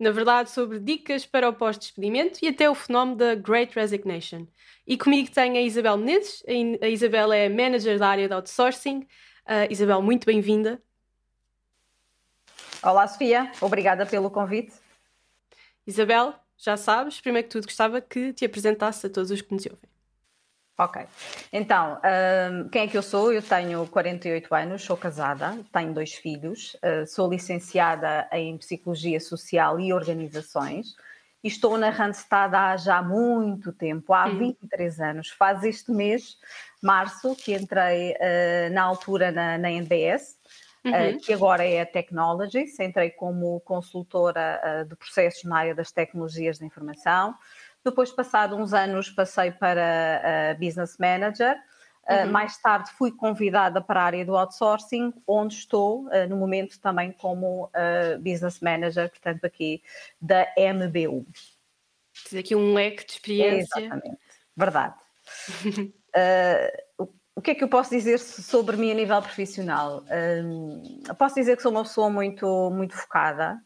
na verdade, sobre dicas para o pós-despedimento e até o fenómeno da Great Resignation. E comigo tenho a Isabel Menezes. A Isabel é manager da área de outsourcing. Uh, Isabel, muito bem-vinda. Olá, Sofia. Obrigada pelo convite. Isabel, já sabes, primeiro que tudo, gostava que te apresentasse a todos os que nos ouvem. Ok. Então, um, quem é que eu sou? Eu tenho 48 anos, sou casada, tenho dois filhos, uh, sou licenciada em Psicologia Social e Organizações e estou na Randstad há já muito tempo, há 23 uhum. anos. Faz este mês, março, que entrei uh, na altura na, na NBS, uhum. uh, que agora é a Technologies. Entrei como consultora uh, de processos na área das tecnologias da informação. Depois, passado uns anos, passei para Business Manager ah, uhum. mais tarde fui convidada para a área do outsourcing, onde estou uh, no momento também como uh, business manager, portanto, aqui da MBU. Tens aqui um leque de experiência. exatamente, verdade. o, o que é que eu posso dizer sobre mim a nível profissional? posso dizer que sou uma pessoa muito, muito focada,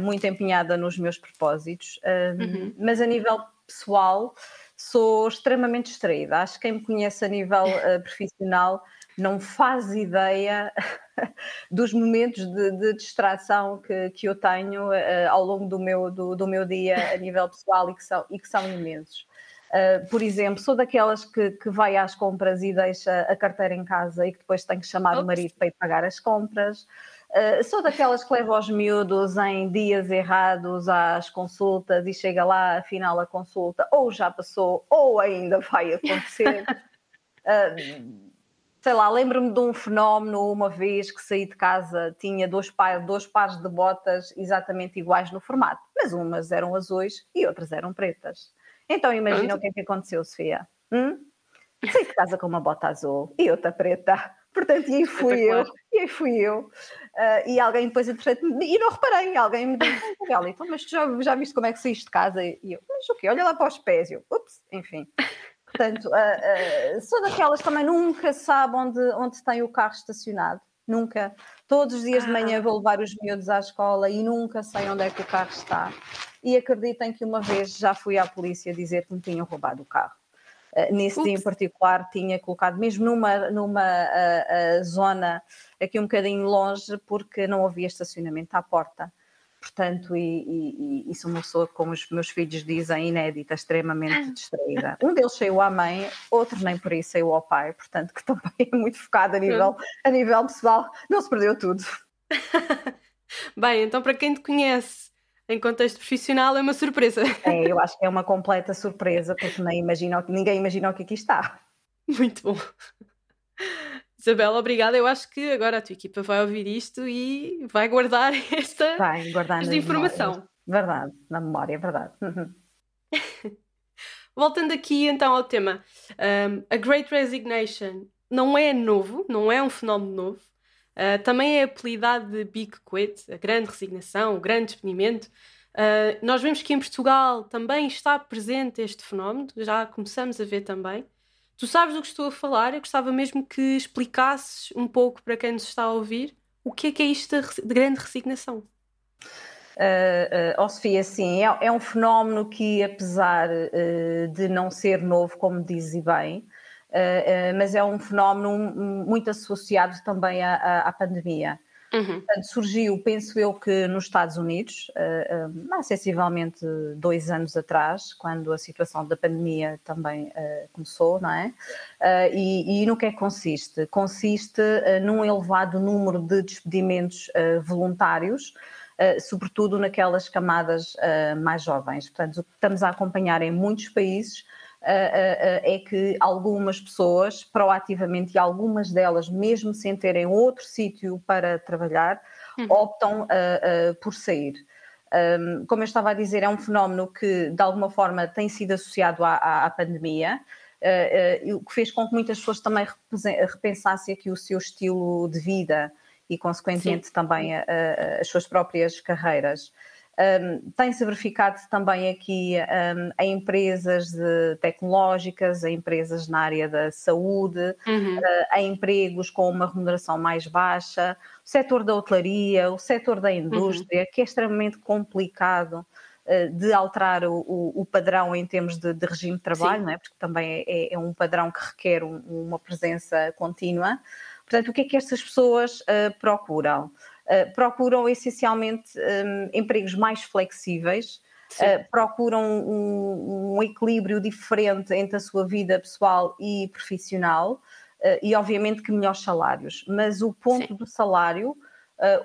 muito empenhada nos meus propósitos, uhum. mas a nível pessoal sou extremamente distraída. Acho que quem me conhece a nível uh, profissional não faz ideia dos momentos de, de distração que, que, eu tenho uh, ao longo do meu, do, do, meu dia a nível pessoal e que são, e que são imensos. Uh, por exemplo, sou daquelas que, que, vai às compras e deixa a carteira em casa e que depois tem que chamar Ops. o marido para ir pagar as compras. Uh, sou daquelas que leva os miúdos em dias errados às consultas e chega lá, afinal a consulta ou já passou ou ainda vai acontecer. uh, sei lá, lembro-me de um fenómeno uma vez que saí de casa, tinha dois, par, dois pares de botas exatamente iguais no formato, mas umas eram azuis e outras eram pretas. Então imagina o que é que aconteceu, Sofia. Hum? Saí de casa com uma bota azul e outra preta. Portanto, e aí fui eu, e aí fui eu. Uh, e alguém depois, entretanto, e não reparei, alguém me disse, Gabriela, então, mas tu já, já viste como é que saíste de casa? E eu, mas o quê? Olha lá para os pés. E eu, ups, enfim. Portanto, uh, uh, sou daquelas que também nunca sabe onde, onde tem o carro estacionado. Nunca. Todos os dias de manhã vou levar os miúdos à escola e nunca sei onde é que o carro está. E acreditem que uma vez já fui à polícia dizer que me tinham roubado o carro. Eh, nesse Ups. dia em particular tinha colocado mesmo numa, numa uh, uh, zona aqui um bocadinho longe porque não havia estacionamento à porta. Portanto, e, e, e sou uma pessoa, como os meus filhos dizem, inédita, extremamente ah. distraída. Um deles saiu à mãe, outro nem por isso saiu ao pai, portanto, que também é muito focado a nível, a nível pessoal, não se perdeu tudo. Bem, então para quem te conhece em contexto profissional é uma surpresa. É, eu acho que é uma completa surpresa, porque nem imagino, ninguém imagina o que aqui está. Muito bom. Isabela, obrigada. Eu acho que agora a tua equipa vai ouvir isto e vai guardar esta, vai guardar esta informação. Verdade, na memória, verdade. Voltando aqui então ao tema, um, a Great Resignation não é novo, não é um fenómeno novo. Uh, também é apelidado de Big Quit, a grande resignação, o grande despedimento. Uh, nós vemos que em Portugal também está presente este fenómeno, já começamos a ver também. Tu sabes do que estou a falar, eu gostava mesmo que explicasses um pouco para quem nos está a ouvir o que é que é isto de grande resignação. Uh, uh, oh Sofia, sim, é, é, um fenómeno que, apesar uh, de não ser novo, como dizes bem, mas é um fenómeno muito associado também à, à, pandemia. Uhum. Portanto, surgiu, penso eu, que nos Estados Unidos, uh, uh, sensivelmente dois anos atrás, quando a situação da pandemia também começou, não é? E, e, no que é que consiste? Consiste num elevado número de despedimentos voluntários, sobretudo naquelas camadas mais jovens. Portanto, o que estamos a acompanhar em muitos países é que algumas pessoas, proativamente, e algumas delas, mesmo sem terem outro sítio para trabalhar, uhum. optam por sair. Como eu estava a dizer, é um fenómeno que de alguma forma tem sido associado à, à, à pandemia, uh, uh, o que fez com que muitas pessoas também repensassem aqui o seu estilo de vida e, consequentemente, Sim. também a, a, as suas próprias carreiras. Um, Tem-se verificado também aqui um, em empresas tecnológicas, em empresas na área da saúde, uhum. uh, em empregos com uma remuneração mais baixa, o setor da hotelaria, o setor da indústria, uhum. que é extremamente complicado uh, de alterar o, o, o, padrão em termos de, de regime de trabalho, não é? porque também é, é um padrão que requer um, uma presença contínua. Portanto, o que é que estas pessoas uh, procuram? Uh, procuram essencialmente um, empregos mais flexíveis, uh, procuram um, um, equilíbrio diferente entre a sua vida pessoal e profissional e, obviamente, que melhores salários. Mas o ponto Sim. do salário,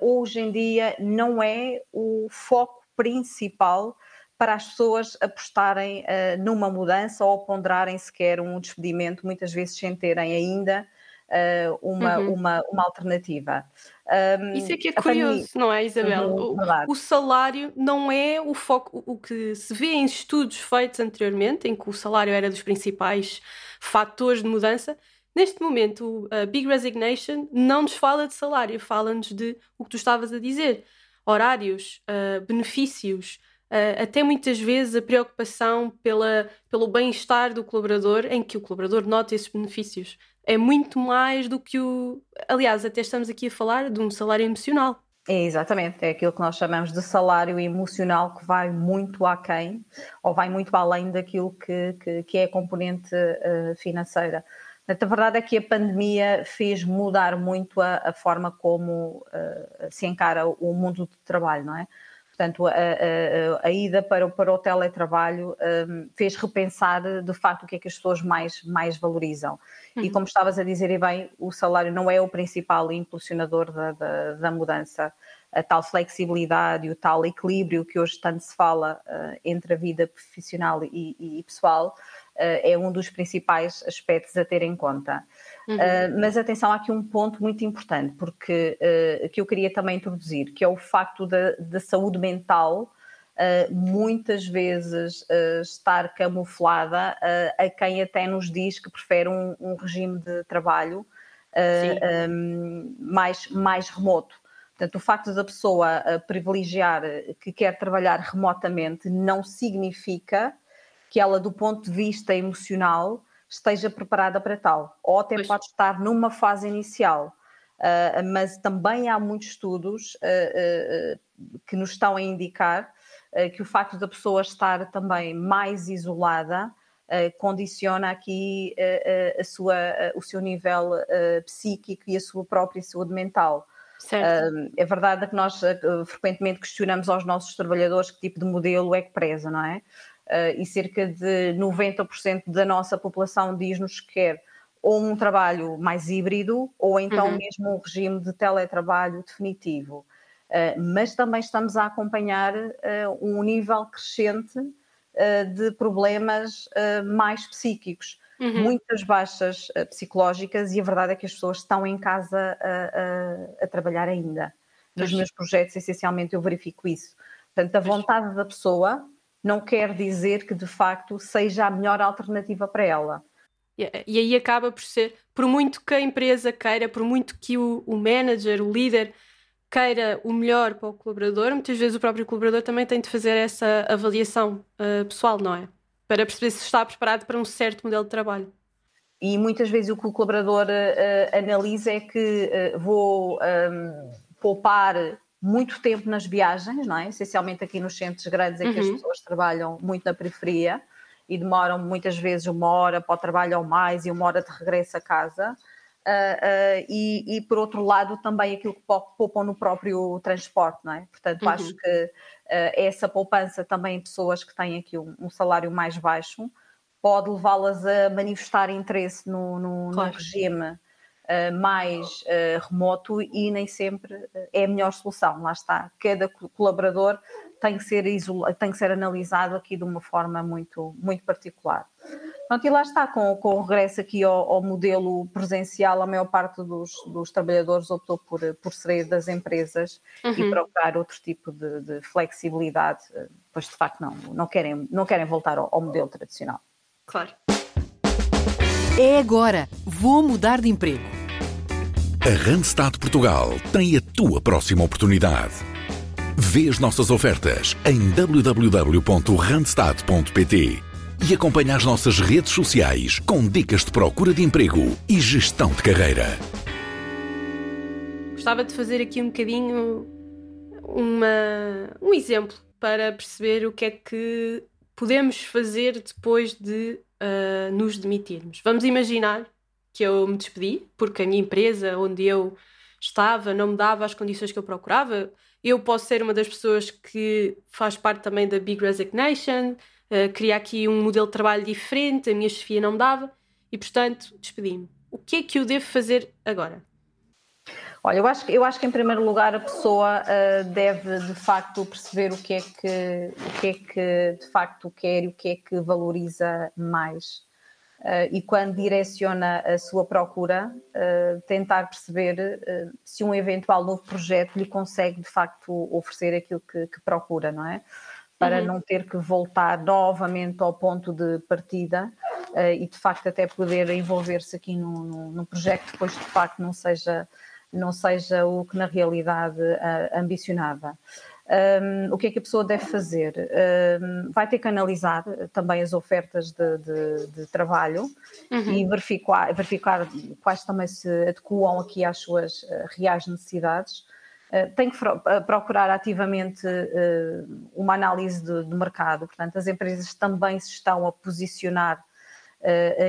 hoje em dia, não é o foco principal para as pessoas apostarem numa mudança ou ponderarem sequer um despedimento, muitas vezes sem terem ainda uh, uma, uhum. uma, uma alternativa. Um, Isso é que é curioso, pandemia... não é, Isabel? Uhum, o, o, salário não é o foco, o que se vê em estudos feitos anteriormente, em que o salário era dos principais fatores de mudança. Neste momento, a Big Resignation não nos fala de salário, fala-nos de o que tu estavas a dizer: horários, uh, benefícios, Uh, até muitas vezes a preocupação pela, pelo bem-estar do colaborador, em que o colaborador nota esses benefícios é muito mais do que o. Aliás, até estamos aqui a falar de um salário emocional. É, exatamente, é aquilo que nós chamamos de salário emocional que vai muito aquém ou vai muito além daquilo que, que, que é a componente uh, financeira. a verdade é que a pandemia fez mudar muito a, a forma como uh, se encara o mundo do trabalho, não é? Portanto, a, a, a, ida para, para o teletrabalho um, fez repensar de facto o que é que as pessoas mais, mais valorizam. Uhum. E como estavas a dizer, e bem, o salário não é o principal impulsionador da, da, da mudança. A tal flexibilidade e o tal equilíbrio que hoje tanto se fala uh, entre a vida profissional e, e pessoal uh, é um dos principais aspectos a ter em conta. Uhum. Uh, mas atenção, há aqui um ponto muito importante, porque uh, que eu queria também introduzir, que é o facto da, da saúde mental uh, muitas vezes estar camuflada a quem até nos diz que prefere um, um regime de trabalho um, mais, mais remoto. Portanto, o facto da pessoa privilegiar que quer trabalhar remotamente não significa que ela, do ponto de vista emocional, esteja preparada para tal, ou até pois. pode estar numa fase inicial. Uh, mas também há muitos estudos uh, uh, que nos estão a indicar que o facto da pessoa estar também mais isolada condiciona aqui a sua, o seu nível psíquico e a sua própria saúde mental. Certo. é verdade que nós frequentemente questionamos aos nossos trabalhadores que tipo de modelo é que preza, não é? Uh, e cerca de 90% da nossa população diz-nos que quer ou um trabalho mais híbrido ou então uhum. mesmo um regime de teletrabalho definitivo. Uh, mas também estamos a acompanhar uh, um nível crescente uh, de problemas mais psíquicos, uhum. muitas baixas psicológicas, e a verdade é que as pessoas estão em casa a, a, a trabalhar ainda. Nos meus projetos, essencialmente, eu verifico isso. Portanto, a vontade da pessoa não quer dizer que de facto seja a melhor alternativa para ela. E aí acaba por ser, por muito que a empresa queira, por muito que o, o manager, o líder, queira o melhor para o colaborador, muitas vezes o próprio colaborador também tem de fazer essa avaliação uh, pessoal, não é? Para perceber se está preparado para um certo modelo de trabalho. E muitas vezes o que o colaborador uh, analisa é que uh, vou um, poupar muito tempo nas viagens, não é? essencialmente aqui nos centros grandes em uhum. que as uhum. pessoas trabalham muito na periferia e demoram muitas vezes uma hora para o trabalho ou mais e uma hora de regresso a casa. Uh, uh, e, e, por outro lado também aquilo que poupam no próprio transporte, não é? Portanto, uhum. acho que uh, essa poupança também em pessoas que têm aqui um, um salário mais baixo pode levá-las a manifestar interesse no, no, claro. no regime mais uh, remoto e nem sempre eh, é a melhor solução. Lá está, cada colaborador tem que ser, isola, tem que ser analisado aqui de uma forma muito, muito particular. Pronto, e lá está, com, com o regresso aqui ao, ao, modelo presencial, a maior parte dos, dos trabalhadores optou por, por sair das empresas uhum. e procurar outro tipo de, de, flexibilidade, pois de facto não, não, querem, não querem voltar ao, ao modelo tradicional. Claro. É agora, vou mudar de emprego. A Randstad Portugal tem a tua próxima oportunidade. Vê as nossas ofertas em www.randstad.pt e acompanha as nossas redes sociais com dicas de procura de emprego e gestão de carreira. Gostava de fazer aqui um bocadinho uma, um exemplo para perceber o que é que podemos fazer depois de uh, nos demitirmos. Vamos imaginar que eu me despedi porque a minha empresa onde eu estava não me dava as condições que eu procurava. Eu posso ser uma das pessoas que faz parte também da Big Resignation, uh, queria aqui um modelo de trabalho diferente, a minha chefia não me dava e, portanto, despedi-me. O que é que eu devo fazer agora? Olha, eu acho, eu acho que em primeiro lugar a pessoa uh, deve de facto perceber o que é que, o que é que de facto quer e o que é que valoriza mais. Uh, e quando direciona a sua procura, uh, tentar perceber se um eventual novo projeto lhe consegue de facto oferecer aquilo que, que procura, não é? Para uhum. não ter que voltar novamente ao ponto de partida e de facto até poder envolver-se aqui num, num projeto que depois de facto não seja não seja o que na realidade uh, ambicionava. Um, o que é que a pessoa deve fazer? Um, vai ter que analisar também as ofertas de, de, de trabalho uhum. e verificar, verificar quais também se adequam aqui às suas uh, reais necessidades. Uh, tem que procurar ativamente uh, uma análise do, do mercado, portanto, as empresas também se estão a posicionar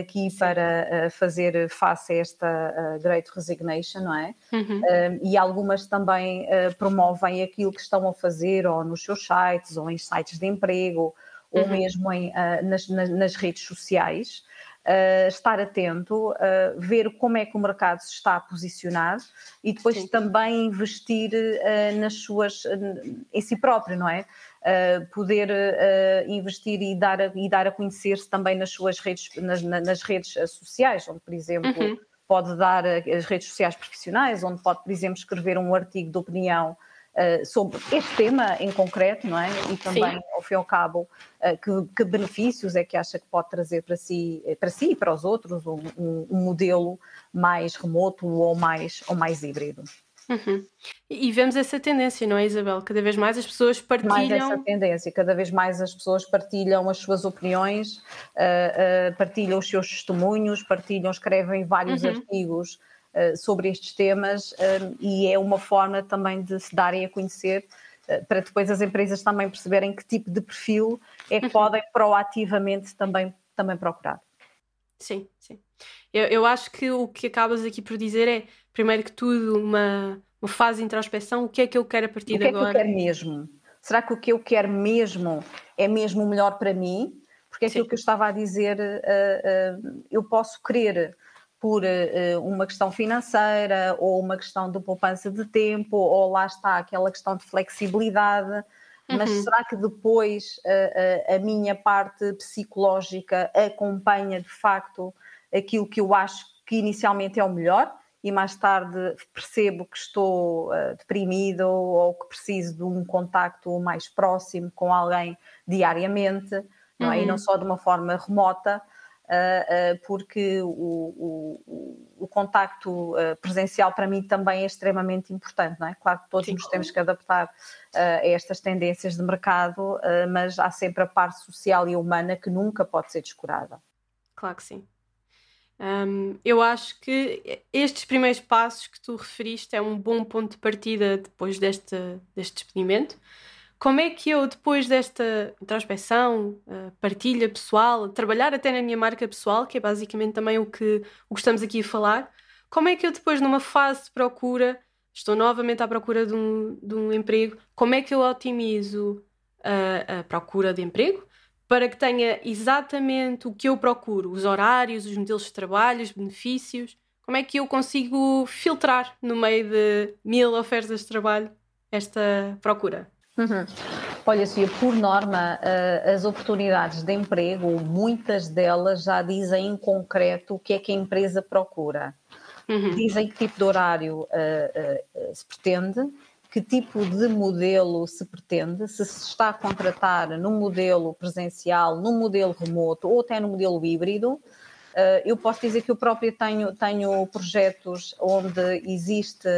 aqui Sim. para uh, fazer face a esta uh, Great Resignation, não é? Uhum. e algumas também promovem aquilo que estão a fazer ou nos seus sites ou em sites de emprego ou uhum. mesmo em, nas, nas, redes sociais. Uh, estar atento, uh, ver como é que o mercado se está a posicionar e depois Sim. também investir uh, nas suas, em si próprio, não é? Uh, poder uh, investir e dar, a, e dar a conhecer-se também nas suas redes, nas, nas, redes sociais, onde, por exemplo, uhum. pode dar as redes sociais profissionais, onde pode, por exemplo, escrever um artigo de opinião Uh, sobre este tema em concreto, não é? E também, Sim. ao fim e ao cabo, uh, que, que, benefícios é que acha que pode trazer para si, para si e para os outros um, um, um modelo mais remoto ou mais, ou mais híbrido. Uhum. E vemos essa tendência, não é, Isabel? Cada vez mais as pessoas partilham. Mais essa tendência, cada vez mais as pessoas partilham as suas opiniões, uh, uh, partilham os seus testemunhos, partilham, escrevem vários uhum. artigos uh, sobre estes temas e é uma forma também de se darem a conhecer para depois as empresas também perceberem que tipo de perfil é que uhum. podem proativamente também, também procurar. Sim, sim. Eu, eu acho que o que acabas aqui por dizer é, primeiro que tudo, uma, uma fase de introspeção. O que é que eu quero a partir de agora? O que é que eu quero mesmo? Será que o que eu quero mesmo é mesmo o melhor para mim? Porque é aquilo que eu estava a dizer, uh, uh, eu posso querer por uh, uma questão financeira ou uma questão de poupança de tempo, ou lá está aquela questão de flexibilidade, mas uhum. será que depois a minha parte psicológica acompanha de facto aquilo que eu acho que inicialmente é o melhor e mais tarde percebo que estou uh, deprimido ou que preciso de um contacto mais próximo com alguém diariamente, não é? e não uhum. só de uma forma remota, uh, uh, porque o, o, o contacto presencial para mim também é extremamente importante. Não é? Claro que todos Sim. nos temos que adaptar a estas tendências de mercado, mas há sempre a parte social e humana que nunca pode ser descurada. Claro que sim. Um, eu acho que estes primeiros passos que tu referiste é um bom ponto de partida depois deste, deste despedimento. Como é que eu, depois desta introspecção, uh, partilha pessoal, trabalhar até na minha marca pessoal, que é basicamente também o que, o que estamos aqui a falar, como é que eu depois, numa fase de procura, estou novamente à procura de um, de um emprego, como é que eu otimizo a, a procura de emprego para que tenha exatamente o que eu procuro, os horários, os modelos de trabalho, os benefícios. Como é que eu consigo filtrar no meio de mil ofertas de trabalho esta procura? Uhum. Olha, Cia, por norma, uh, as oportunidades de emprego, muitas delas já dizem em concreto o que é que a empresa procura. Uhum. Dizem que tipo de horário uh, uh, se pretende, que tipo de modelo se pretende, se se está a contratar num modelo presencial, num modelo remoto ou até no modelo híbrido. Eu posso dizer que eu própria tenho, tenho projetos onde existe,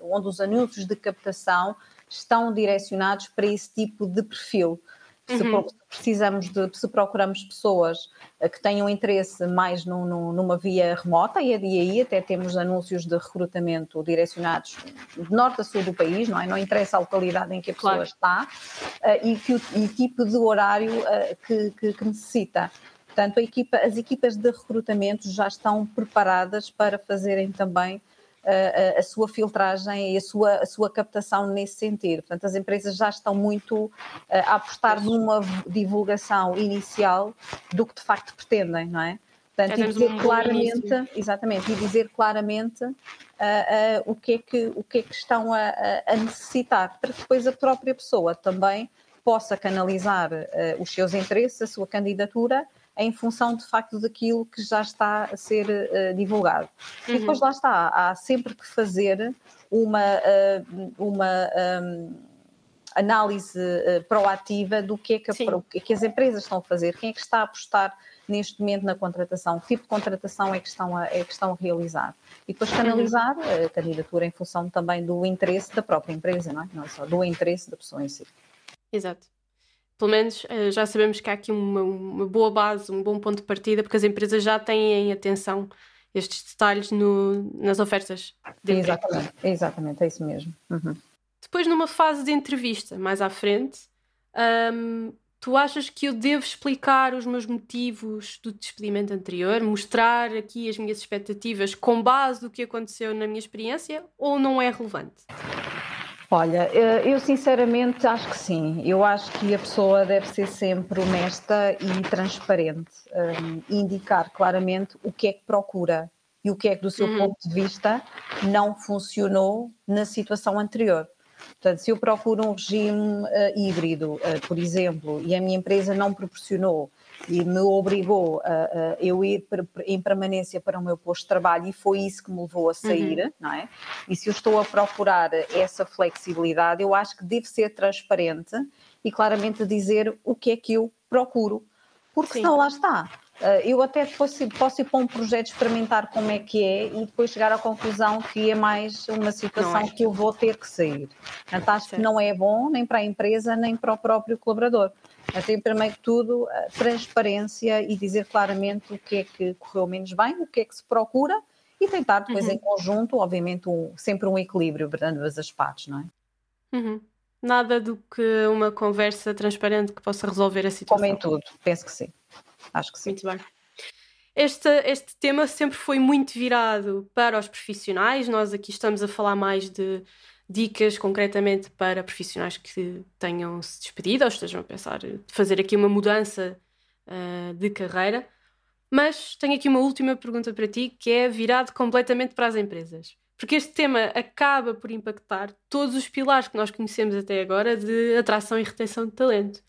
onde os anúncios de captação estão direcionados para esse tipo de perfil. Se, uhum. precisamos de, se procuramos pessoas eh, que tenham interesse mais no, numa via remota, e aí até temos anúncios de recrutamento direcionados de norte a sul do país, não é? Não interessa a localidade em que a pessoa claro. está, uh, e, que o, e tipo de horário uh, que, que, que necessita. Portanto, equipa, as equipas de recrutamento já estão preparadas para fazerem também a, a, sua filtragem e a sua, a sua captação nesse sentido. Portanto, as empresas já estão muito a apostar numa divulgação inicial do que de facto pretendem, não é? Portanto, e dizer um claramente, exatamente, e dizer claramente uh, uh, o, que é que, o que é que estão a, a, necessitar, para que depois a própria pessoa também possa canalizar uh, os seus interesses, a sua candidatura em função de facto daquilo que já está a ser uh, divulgado. Uhum. E depois lá está, há sempre que fazer uma, uh, uma um, análise uh, proativa do que é que, a, é que, as empresas estão a fazer, quem é que está a apostar neste momento na contratação, que tipo de contratação é que estão a, é que estão a realizar. E depois uhum. canalizar a candidatura em função também do interesse da própria empresa, não é? Não é só do interesse da pessoa em si. Exato pelo menos uh, já sabemos que há aqui uma, uma, boa base, um bom ponto de partida, porque as empresas já têm em atenção estes detalhes no, nas ofertas. De exatamente, exatamente, é isso mesmo. Uhum. Depois, numa fase de entrevista, mais à frente, um, tu achas que eu devo explicar os meus motivos do despedimento anterior, mostrar aqui as minhas expectativas com base do que aconteceu na minha experiência, ou não é relevante? Olha, eh, eu sinceramente acho que sim. Eu acho que a pessoa deve ser sempre honesta e transparente, um, indicar claramente o que é que procura e o que é que, do seu uhum. ponto de vista, não funcionou na situação anterior. Portanto, se eu procuro um regime uh, híbrido, uh, por exemplo, e a minha empresa não proporcionou e me obrigou a, a, eu ir em permanência para o meu posto de trabalho e foi isso que me levou a sair, uhum. não é? E se eu estou a procurar essa flexibilidade, eu acho que devo ser transparente e claramente dizer o que é que eu procuro, porque Sim. senão lá está. Eh, eu até posso, posso ir para um projeto experimentar como é que é e depois chegar à conclusão que é mais uma situação é. que eu vou ter que sair. Portanto, acho que não é bom nem para a empresa nem para o próprio colaborador. Até primeiro que tudo, transparência e dizer claramente o que é que correu menos bem, o que é que se procura e tentar depois uhum. em conjunto, obviamente, um, sempre um equilíbrio entre ambas as partes, não é? Uhum. Nada do que uma conversa transparente que possa resolver a situação. Como em tudo, penso que sim. Acho que sim. Muito bem. Este, este tema sempre foi muito virado para os profissionais. Nós aqui estamos a falar mais de dicas concretamente para profissionais que tenham se despedido ou estejam a pensar fazer aqui uma mudança uh, de carreira. Mas tenho aqui uma última pergunta para ti, que é virado completamente para as empresas. Porque este tema acaba por impactar todos os pilares que nós conhecemos até agora de atração e retenção de talento.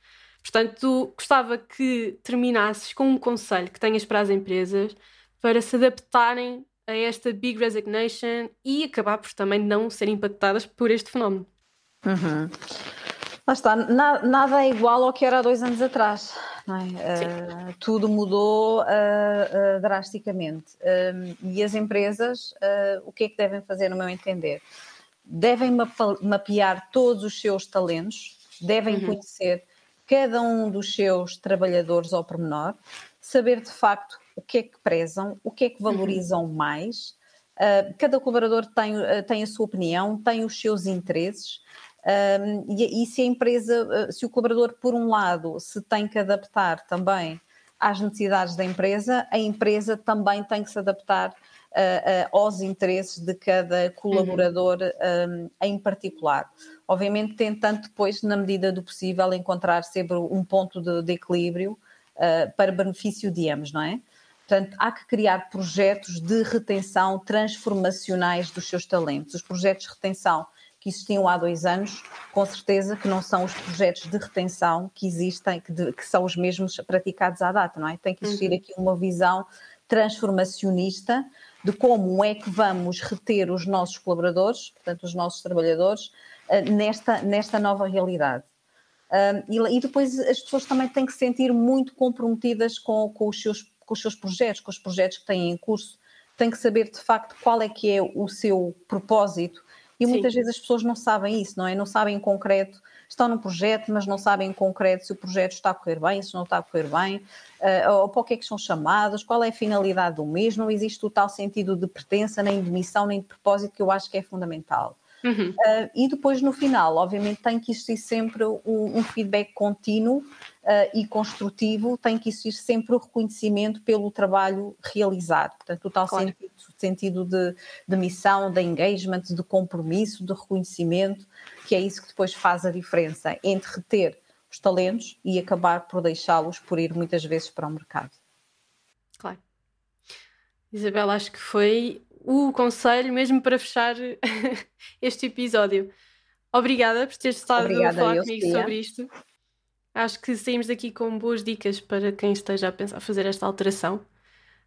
Portanto, gostava que terminasses com um conselho que tenhas para as empresas para se adaptarem a esta big resignation e acabar por também não serem impactadas por este fenómeno. Uhum. Lá está, na, nada é igual ao que era há dois anos atrás. É? Uh, tudo mudou uh, uh, drasticamente. e as empresas, o que é que devem fazer, no meu entender? Devem mapear todos os seus talentos, devem uhum. conhecer cada um dos seus trabalhadores ao pormenor, saber de facto o que é que prezam, o que é que uhum. valorizam uhum. mais. Uh, cada colaborador tem, uh, tem a sua opinião, tem os seus interesses. Um, e, e, se a empresa, se o colaborador, por um lado, se tem que adaptar também às necessidades da empresa, a empresa também tem que se adaptar aos interesses de cada colaborador uhum. um, em particular. Obviamente, tentando depois, na medida do possível, encontrar sempre um ponto de, de equilíbrio para benefício de ambos, não é? Portanto, há que criar projetos de retenção transformacionais dos seus talentos. Os projetos de retenção que existiam há dois anos, com certeza que não são os projetos de retenção que existem, que, de, que são os mesmos praticados à data, não é? Tem que existir uhum. aqui uma visão transformacionista de como é que vamos reter os nossos colaboradores, portanto, os nossos trabalhadores, eh, nesta, nesta nova realidade. e, depois as pessoas também têm que se sentir muito comprometidas com, com, os seus, com os seus projetos, com os projetos que têm em curso, têm que saber de facto qual é que é o seu propósito e Sim. muitas vezes as pessoas não sabem isso, não é? Não sabem em concreto, estão num projeto, mas não sabem em concreto se o projeto está a correr bem, se não está a correr bem, uh, ou para o que é que são chamados, qual é a finalidade do mesmo, não existe o tal sentido de pertença, nem de missão, nem de propósito, que eu acho que é fundamental. Uhum. Uh, e depois, no final, obviamente, tem que existir sempre um, um feedback contínuo uh, e construtivo, tem que existir sempre o reconhecimento pelo trabalho realizado. Portanto, o tal claro. sentido, sentido de, de, missão, de engagement, de compromisso, de reconhecimento, que é isso que depois faz a diferença entre reter os talentos e acabar por deixá-los por ir muitas vezes para o mercado. Claro. Isabela, acho que foi o conselho mesmo para fechar este episódio. Obrigada por teres estado Obrigada, a falar comigo sobre isto. Acho que saímos daqui com boas dicas para quem esteja a pensar fazer esta alteração.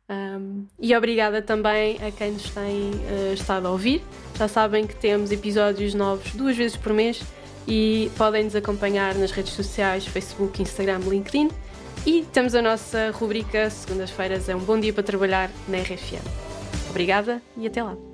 Um, e obrigada também a quem nos tem uh, estado a ouvir. Já sabem que temos episódios novos duas vezes por mês e podem nos acompanhar nas redes sociais, Facebook, Instagram, LinkedIn. E temos a nossa rubrica Segundas-feiras é um bom dia para trabalhar na RFM. Obrigada e até lá!